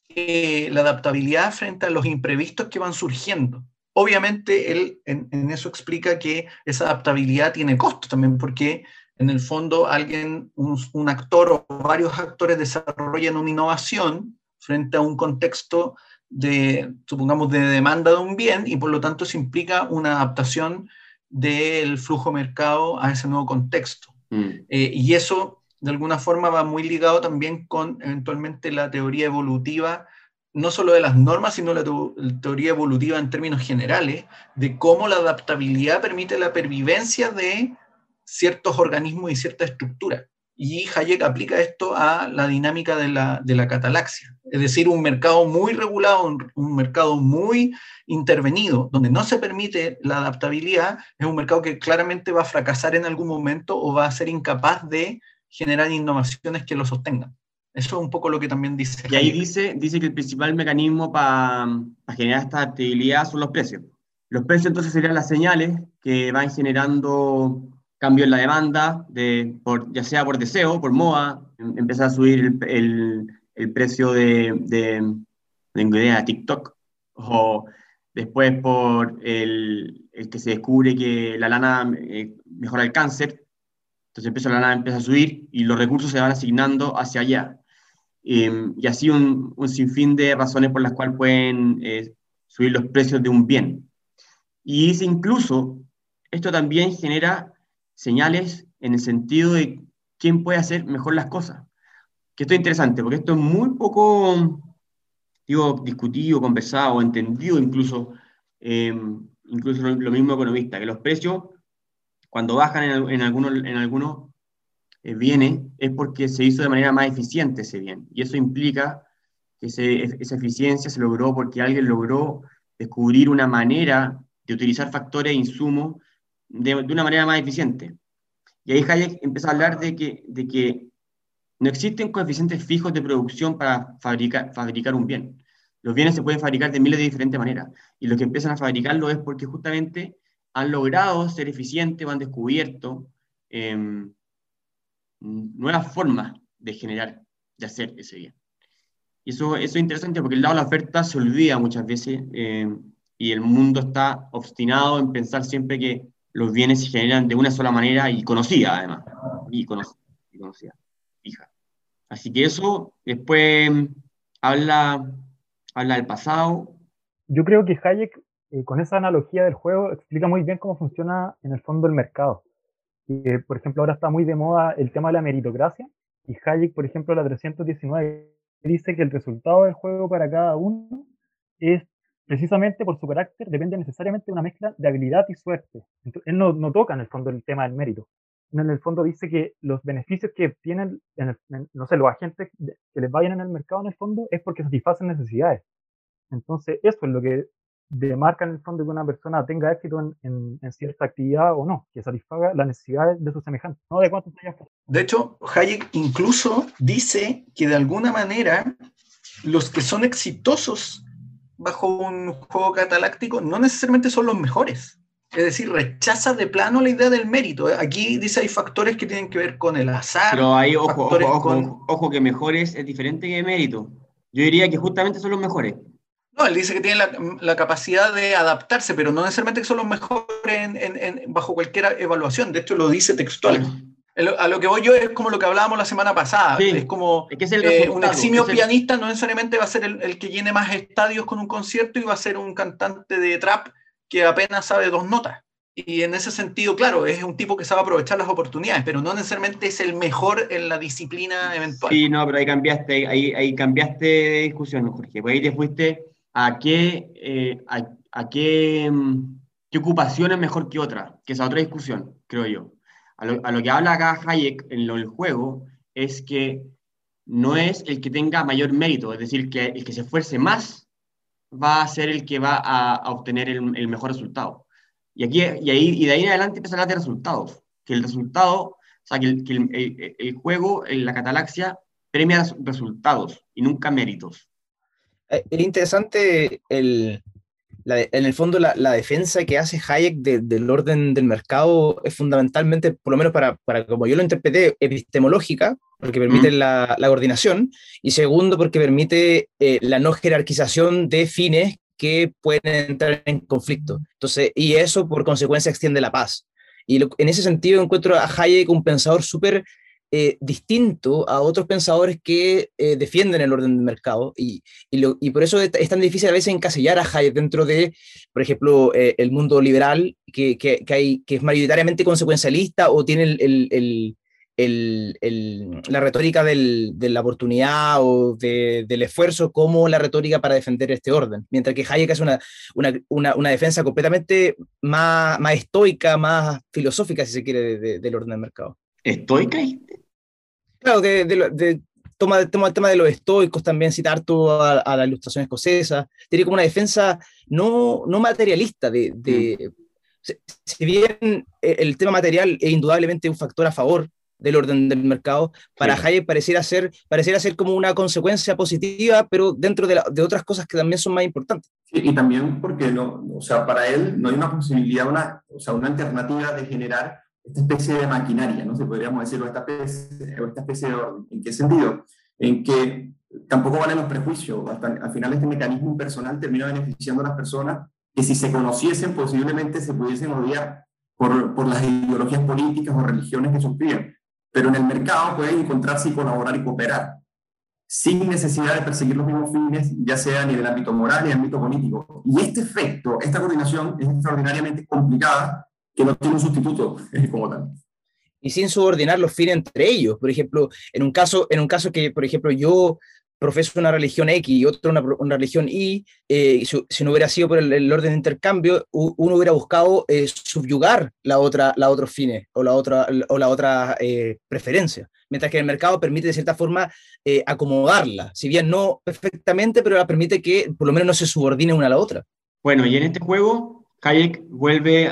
la adaptabilidad frente a los imprevistos que van surgiendo. Obviamente, él en, eso explica que esa adaptabilidad tiene costo también, porque en el fondo alguien, un, actor o varios actores desarrollan una innovación frente a un contexto de, supongamos, de demanda de un bien y por lo tanto se implica una adaptación del flujo mercado a ese nuevo contexto. Mm. Eh, y eso de alguna forma va muy ligado también con eventualmente la teoría evolutiva, no solo de las normas, sino la, teoría evolutiva en términos generales, de cómo la adaptabilidad permite la pervivencia de ciertos organismos y cierta estructura. Y Hayek aplica esto a la dinámica de la, de la catalaxia, es decir, un mercado muy regulado, un, un, mercado muy intervenido, donde no se permite la adaptabilidad, es un mercado que claramente va a fracasar en algún momento o va a ser incapaz de generar innovaciones que lo sostengan. Eso es un poco lo que también dice. Y ahí dice, dice que el principal mecanismo para generar esta actividad son los precios. Los precios entonces serían las señales que van generando cambio en la demanda, de, por, ya sea por deseo, por moda, em, empieza a subir el, el, el precio de, de, de TikTok, o después por el, el, que se descubre que la lana eh, mejora el cáncer, entonces empieza la nada empieza a subir y los recursos se van asignando hacia allá. Em, y así un, un, sinfín de razones por las cuales pueden eh, subir los precios de un bien. Y dice incluso, esto también genera señales en el sentido de quién puede hacer mejor las cosas. Que esto es interesante, porque esto es muy poco, digo, discutido, conversado, entendido incluso, em, incluso lo mismo economista, que los precios cuando bajan en, algunos, en algunos eh, bienes es porque se hizo de manera más eficiente ese bien. Y eso implica que esa eficiencia se logró porque alguien logró descubrir una manera de utilizar factores e insumos de, de, una manera más eficiente. Y ahí Hayek empieza a hablar de que, de que no existen coeficientes fijos de producción para fabricar, fabricar un bien. Los bienes se pueden fabricar de miles de diferentes maneras. Y los que empiezan a fabricarlo es porque justamente han logrado ser eficientes o han descubierto em, nuevas formas de generar, de hacer ese bien. Y eso, eso es interesante porque el lado de la oferta se olvida muchas veces em, y el mundo está obstinado en pensar siempre que los bienes se generan de una sola manera y conocida además, y conocida, y conocida fija. Así que eso después em, habla, habla del pasado. Yo creo que Hayek eh, con esa analogía del juego explica muy bien cómo funciona en el fondo el mercado. Eh, por ejemplo, ahora está muy de moda el tema de la meritocracia y Hayek, por ejemplo, la 319 dice que el resultado del juego para cada uno es precisamente por su carácter, depende necesariamente de una mezcla de habilidad y suerte. Él no, no, toca en el fondo el tema del mérito. En el fondo dice que los beneficios que obtienen, no sé, los agentes que les vayan en el mercado en el fondo es porque satisfacen necesidades. Entonces, eso es lo que demarca en el fondo que una persona tenga éxito en, en, cierta actividad o no, que satisfaga las necesidades de sus semejantes, no de cuántos De hecho, Hayek incluso dice que de alguna manera los que son exitosos bajo un juego cataláctico no necesariamente son los mejores. Es decir, rechaza de plano la idea del mérito. Aquí dice hay factores que tienen que ver con el azar. Pero hay, ojo, ojo, ojo, ojo, que mejores es diferente que mérito. Yo diría que justamente son los mejores. No, él dice que tiene la, capacidad de adaptarse, pero no necesariamente que son los mejores en, bajo cualquier evaluación. De hecho, lo dice textual. A lo que voy yo es como lo que hablábamos la semana pasada. Es como eh, un eximio pianista no necesariamente va a ser el, que llene más estadios con un concierto y va a ser un cantante de trap que apenas sabe dos notas. Y en ese sentido, claro, es un tipo que sabe aprovechar las oportunidades, pero no necesariamente es el mejor en la disciplina eventual. Sí, no, pero ahí cambiaste, ahí, ahí cambiaste de discusión, Jorge. Pues ahí te fuiste a qué, eh, a, qué, mm, qué, ocupación es mejor que otra, que esa otra discusión, creo yo. A lo, que habla acá Hayek en lo, el juego es que no es el que tenga mayor mérito, es decir, que el que se esfuerce más va a ser el que va a, obtener el, mejor resultado. Y, aquí, y, ahí, y de ahí en adelante empieza a hablar de resultados, que el resultado, o sea, que el, que el, el juego, la catalaxia, premia resultados y nunca méritos. Eh, es interesante el, en el fondo la, defensa que hace Hayek del orden del mercado es fundamentalmente, por lo menos para, para como yo lo interpreté, epistemológica, porque permite la, coordinación, y segundo, porque permite eh, la no jerarquización de fines que pueden entrar en conflicto. Entonces, y eso por consecuencia extiende la paz. Y en ese sentido encuentro a Hayek un pensador súper eh, distinto a otros pensadores que eh, defienden el orden del mercado y, y, por eso es tan difícil a veces encasillar a Hayek dentro de, por ejemplo, eh, el mundo liberal que, que, que, hay, que es mayoritariamente consecuencialista o tiene el, el, el, la retórica del, de la oportunidad o de, del esfuerzo como la retórica para defender este orden, mientras que Hayek hace una, una, una, defensa completamente más, más estoica, más filosófica, si se quiere, del orden del mercado. ¿Estoica? Claro, de, de, toma, toma, el tema de los estoicos también, citar todo a, la ilustración escocesa. Tiene como una defensa no, no materialista de... de mm. si, bien el tema material es indudablemente un factor a favor del orden del mercado, para Hayek pareciera ser, pareciera ser como una consecuencia positiva, pero dentro de, de otras cosas que también son más importantes. y también porque no, o sea, para él no hay una posibilidad, una, o sea, una alternativa de generar especie de maquinaria, ¿no? Se podríamos decir, o esta especie, esta especie. ¿En qué sentido? En que tampoco valen los prejuicios. al final este mecanismo impersonal termina beneficiando a las personas que si se conociesen posiblemente se pudiesen odiar por, por las ideologías políticas o religiones que sufrían. Pero en el mercado pueden encontrarse y colaborar y cooperar sin necesidad de perseguir los mismos fines, ya sea ni del ámbito moral ni del ámbito político. Y este efecto, esta coordinación es extraordinariamente complicada que no tiene un sustituto como tal. Y sin subordinar los fines entre ellos. Por ejemplo, en un caso, en un caso que, por ejemplo, yo profeso una religión X y otro una, una religión Y, eh, si, no hubiera sido por el, orden de intercambio, uno hubiera buscado eh, subyugar la otra, la otros fines o la otra, o la otra eh, preferencia. Mientras que el mercado permite de cierta forma acomodarla, si bien no perfectamente, pero la permite que por lo menos no se subordine una a la otra. Bueno, y en este juego, Hayek vuelve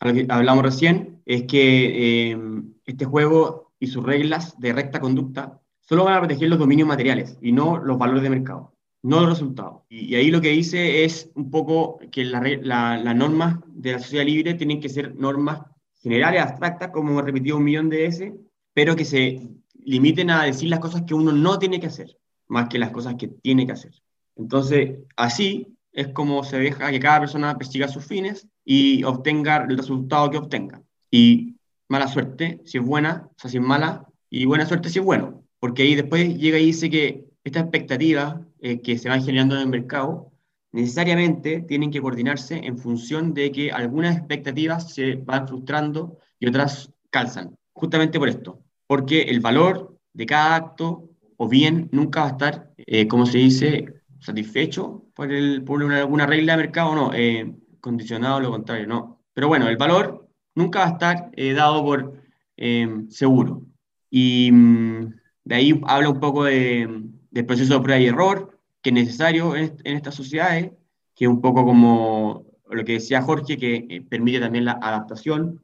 a lo que hablamos recién, es que eh, este juego y sus reglas de recta conducta solo van a proteger los dominios materiales y no los valores de mercado, no los resultados. Y, ahí lo que dice es un poco que las la, normas de la sociedad libre tienen que ser normas generales, abstractas, como he repetido un millón de veces, pero que se limiten a decir las cosas que uno no tiene que hacer, más que las cosas que tiene que hacer. Entonces, así es como se deja que cada persona persiga sus fines y obtenga el resultado que obtenga. Y mala suerte si es buena, o sea, si es mala, y buena suerte si es bueno, porque ahí después llega y dice que estas expectativas eh, que se van generando en el mercado necesariamente tienen que coordinarse en función de que algunas expectativas se van frustrando y otras calzan, justamente por esto, porque el valor de cada acto o bien nunca va a estar, eh, como se dice, satisfecho por alguna regla de mercado no. Eh, condicionado, lo contrario, no. Pero bueno, el valor nunca va a estar eh, dado por eh, seguro. Y mm, de ahí habla un poco de, del proceso de prueba y error, que es necesario en, estas sociedades, que es un poco como lo que decía Jorge, que eh, permite también la adaptación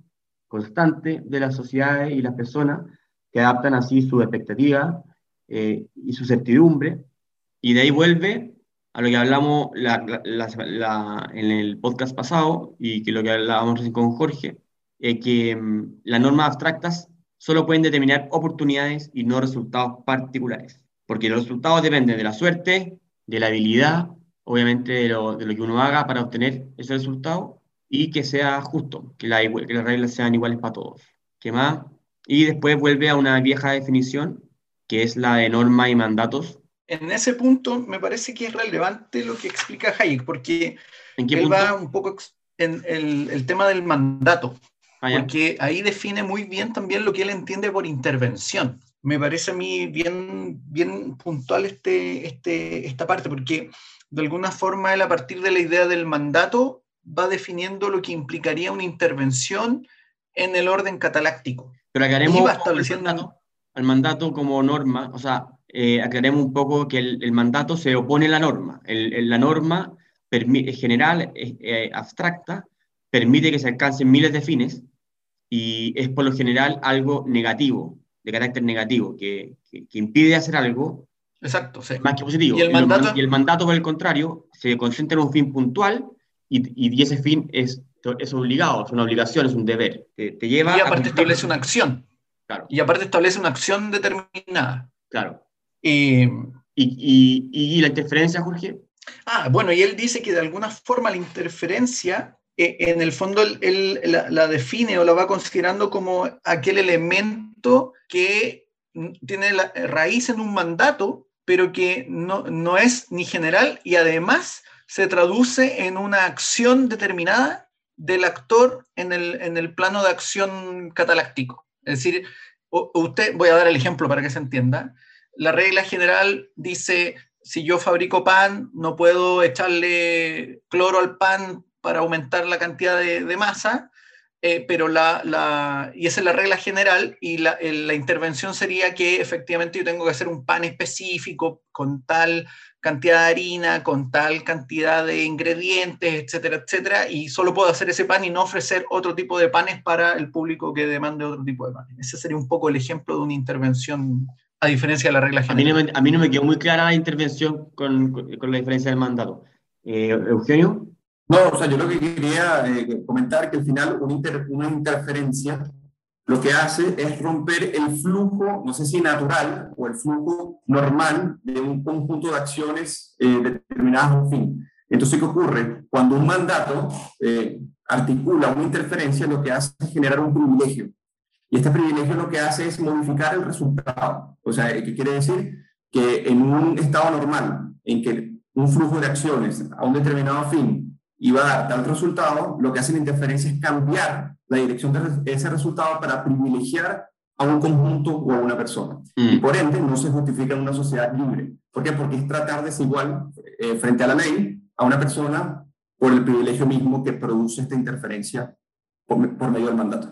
constante de las sociedades y las personas, que adaptan así su expectativa y su certidumbre. Y de ahí vuelve a lo que hablamos en el podcast pasado y que lo que hablábamos recién con Jorge, es que mm, las normas abstractas solo pueden determinar oportunidades y no resultados particulares, porque los resultados dependen de la suerte, de la habilidad, obviamente de lo, de lo que uno haga para obtener ese resultado y que sea justo, que, la, que las reglas sean iguales para todos. ¿Qué más? Y después vuelve a una vieja definición, que es la de norma y mandatos, en ese punto me parece que es relevante lo que explica Hayek, porque él va un poco en el, tema del mandato, ah, porque ahí define muy bien también lo que él entiende por intervención. Me parece a mí bien, bien puntual este, este, esta parte, porque de alguna forma él a partir de la idea del mandato va definiendo lo que implicaría una intervención en el orden cataláctico. Pero aclaremos el mandato como norma, o sea, eh, aclaremos un poco que el, el mandato se opone a la norma. El- el- la norma general, eh, abstracta, permite que se alcancen miles de fines y es por lo general algo negativo, de carácter negativo, que, que- que impide hacer algo Exacto, sí. más que positivo. Y el mandato- y el mandato, por el contrario, se concentra en un fin puntual y, y ese fin es, es obligado, es una obligación, es un deber. Te, te lleva Y a aparte cumplir- establece una acción. Claro, Y aparte establece una acción determinada. claro. Y, Y, y, y la interferencia, Jorge, ah, bueno, y él dice que de alguna forma la interferencia, eh, en el fondo, él, él la, la define o la va considerando como aquel elemento que tiene la raíz en un mandato, pero que no, no es ni general y además se traduce en una acción determinada del actor en el, en el plano de acción cataláctico. Es decir, usted, voy a dar el ejemplo para que se entienda. La regla general dice, si yo fabrico pan, no puedo echarle cloro al pan para aumentar la cantidad de, masa, eh, pero la, y esa es la regla general, y el- la intervención sería que efectivamente yo tengo que hacer un pan específico con tal cantidad de harina, con tal cantidad de ingredientes, etcétera, etcétera, y solo puedo hacer ese pan y no ofrecer otro tipo de panes para el público que demande otro tipo de panes. Ese sería un poco el ejemplo de una intervención, a diferencia de la regla a mí, general. no me, a mí no me quedó muy clara la intervención con, con- con la diferencia del mandato. Eh, Eugenio, No, o sea, yo lo que quería eh, comentar que al final una, inter- una interferencia lo que hace es romper el flujo, no sé si natural o el flujo normal de un conjunto de acciones eh, determinadas a un fin. Entonces, ¿qué ocurre? Cuando un mandato eh, articula una interferencia, lo que hace es generar un privilegio. Y este privilegio lo que hace es modificar el resultado. O sea, ¿qué quiere decir? Que en un estado normal, en que un flujo de acciones a un determinado fin iba a dar tal resultado, lo que hace la interferencia es cambiar la dirección de ese resultado para privilegiar a un conjunto o a una persona. Y mm, por ende no se justifica en una sociedad libre. ¿Por qué? Porque es tratar desigual eh, frente a la ley a una persona por el privilegio mismo que produce esta interferencia por, por medio del mandato.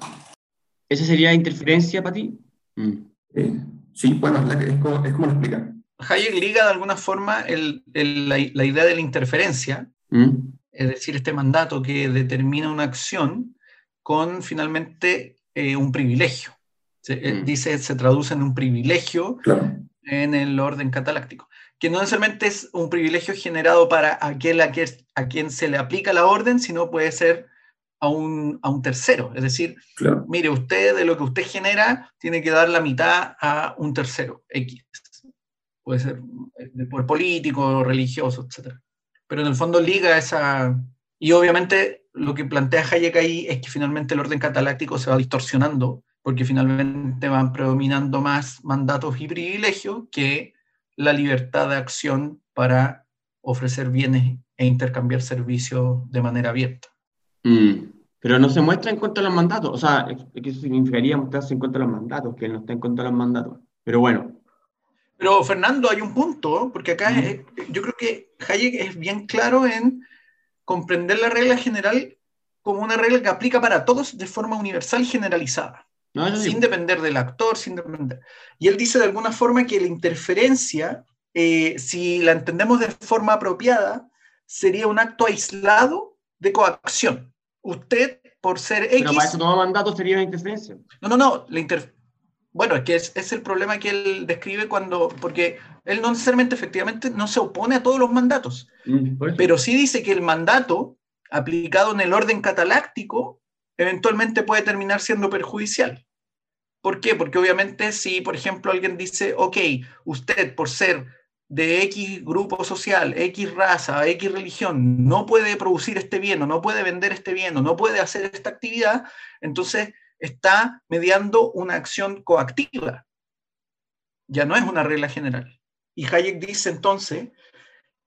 ¿Esa sería interferencia para ti? Mm. Eh, sí, bueno, es, la que- es como, es como lo explica. Hayek liga de alguna forma el- el- la, la idea de la interferencia, Mm. es decir, este mandato que determina una acción con finalmente eh, un privilegio. Se, eh, Mm. Dice, se traduce en un privilegio Claro. en el orden cataláctico, que no necesariamente es un privilegio generado para aquel a, que- a quien se le aplica la orden, sino puede ser a un, a un tercero. Es decir, Claro. mire, usted de lo que usted genera tiene que dar la mitad a un tercero, X. Puede ser eh, poder político, religioso, etc. Pero en el fondo liga esa... Y obviamente lo que plantea Hayek ahí es que finalmente el orden cataláctico se va distorsionando, porque finalmente van predominando más mandatos y privilegios que la libertad de acción para ofrecer bienes e intercambiar servicios de manera abierta. Mm. Pero no se muestra en contra de los mandatos. O sea, eso significaría mostrarse en contra de los mandatos, que él no está en contra de los mandatos. Pero bueno, Pero Fernando, hay un punto, porque acá yo creo que Hayek es bien claro en comprender la regla general como una regla que aplica para todos de forma universal y generalizada, no, sin depender del actor, sin depender. Y él dice de alguna forma que la interferencia, eh, si la entendemos de forma apropiada, sería un acto aislado de coacción. Usted, por ser X... Pero para eso todo mandato sería una interferencia. No, no, no. La inter- Bueno, es que es, es el problema que él describe cuando, porque él no necesariamente, efectivamente, no se opone a todos los mandatos, Mm, pero sí dice que el mandato aplicado en el orden cataláctico eventualmente puede terminar siendo perjudicial. ¿Por qué? Porque obviamente si, por ejemplo, alguien dice, ok, usted por ser de X grupo social, X raza, X religión, no puede producir este bien o no puede vender este bien o no puede hacer esta actividad, entonces está mediando una acción coactiva. Ya no es una regla general. Y Hayek dice entonces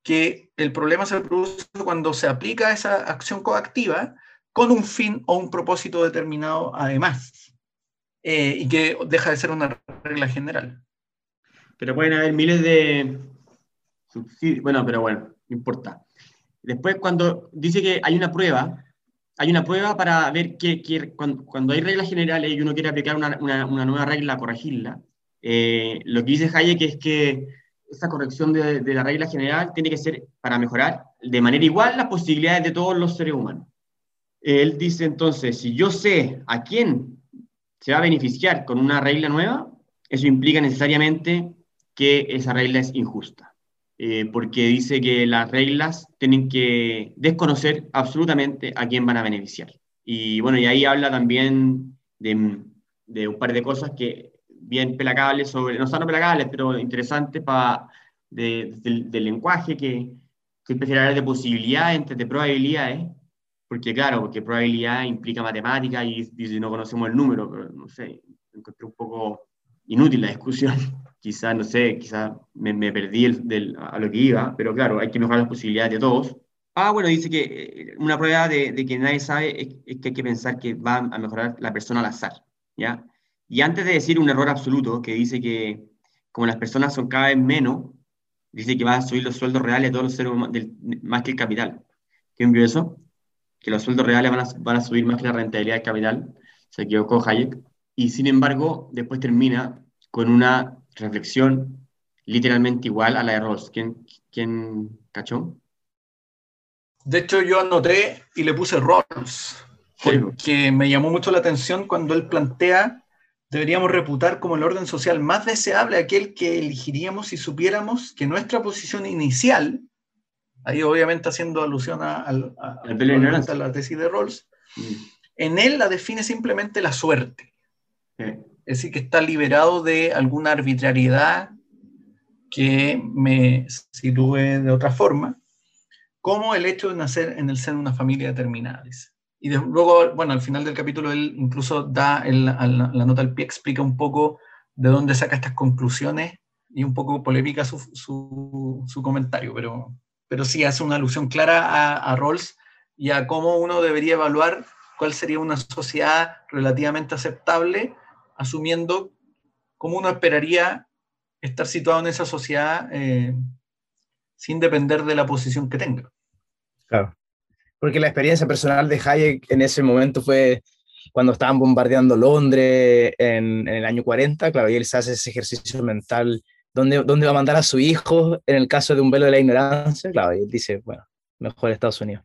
que el problema se produce cuando se aplica esa acción coactiva con un fin o un propósito determinado además, eh, y que deja de ser una regla general. Pero pueden haber miles de subsidios. Bueno, pero bueno, no importa. Después, cuando dice que hay una prueba, hay una prueba para ver que, cuando, hay reglas generales y uno quiere aplicar una, nueva regla, corregirla, eh, lo que dice Hayek es que esa corrección de, la regla general tiene que ser para mejorar de manera igual las posibilidades de todos los seres humanos. Él dice entonces, si yo sé a quién se va a beneficiar con una regla nueva, eso implica necesariamente que esa regla es injusta. Eh, porque dice que las reglas tienen que desconocer absolutamente a quién van a beneficiar. Y bueno, y ahí habla también de, de un par de cosas que bien pelacables, sobre, no son pelacables, pero interesantes para del, lenguaje, que, que prefiere hablar de posibilidades de probabilidades, porque claro, porque probabilidad implica matemática y, y no conocemos el número, pero no sé, encontré un poco inútil la discusión. Quizá, no sé, quizá me, me perdí el, a lo que iba, pero claro, hay que mejorar las posibilidades de todos. Ah, bueno, dice que eh, una prueba de, de que nadie sabe es, que hay que pensar que va a mejorar la persona al azar, ¿ya? Y antes de decir un error absoluto, que dice que como las personas son cada vez menos, dice que va a subir los sueldos reales de todos los seres humanos, más que el capital. ¿Quién vio eso? Que los sueldos reales van a, van a subir más que la rentabilidad del capital. Se equivocó Hayek. Y sin embargo, después termina con una reflexión literalmente igual a la de Rawls. ¿Quién, quién cachó? De hecho, yo anoté y le puse Rawls, porque me llamó mucho la atención cuando él plantea deberíamos reputar como el orden social más deseable aquel que elegiríamos si supiéramos que nuestra posición inicial, ahí obviamente haciendo alusión a, la tesis de Rawls, mm. en él la define simplemente la suerte. Es decir, que está liberado de alguna arbitrariedad que me sitúe de otra forma, como el hecho de nacer en el seno de una familia determinada. Y luego, bueno, al final del capítulo él incluso da la, nota al pie, explica un poco de dónde saca estas conclusiones y un poco polémica su, su, comentario, pero, pero sí hace una alusión clara a, a Rawls y a cómo uno debería evaluar cuál sería una sociedad relativamente aceptable asumiendo cómo uno esperaría estar situado en esa sociedad eh, sin depender de la posición que tenga. Claro, porque la experiencia personal de Hayek en ese momento fue cuando estaban bombardeando Londres en, el año 40, claro, y él se hace ese ejercicio mental, ¿dónde, ¿dónde va a mandar a su hijo en el caso de un velo de la ignorancia? Claro, y él dice, bueno, mejor Estados Unidos.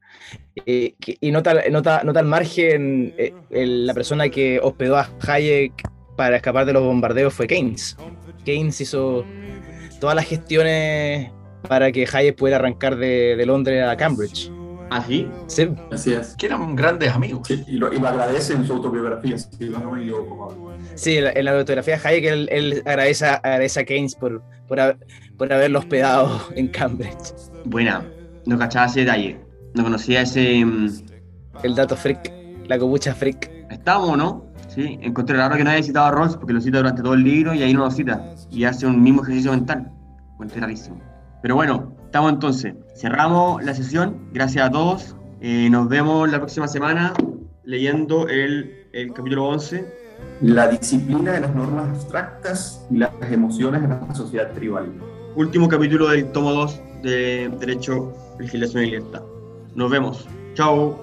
Y, y nota, nota, nota al margen eh, la persona que hospedó a Hayek para escapar de los bombardeos fue Keynes. Keynes hizo todas las gestiones para que Hayek pudiera arrancar de, Londres a Cambridge. ¿Ah, sí? Sí. Así es. Que eran grandes amigos. Sí, y, lo, agradece en su autobiografía. Sí, en la autobiografía de Hayek él, agradece, a Keynes por, por, por haberlo hospedado en Cambridge. Buena, no cachaba ese detalle. No conocía ese... Mm, El dato freak, la cobucha freak. Estamos, ¿no? Sí, encontré raro que no haya citado a Rawls porque lo cita durante todo el libro y ahí no lo cita. Y hace un mismo ejercicio mental. Encontré rarísimo. Pero bueno, estamos entonces. Cerramos la sesión. Gracias a todos. Eh, nos vemos la próxima semana leyendo el, el capítulo 11. La disciplina de las normas abstractas y las emociones en la sociedad tribal. Último capítulo del tomo 2 de Derecho, Legislación y Libertad. Nos vemos. Chao.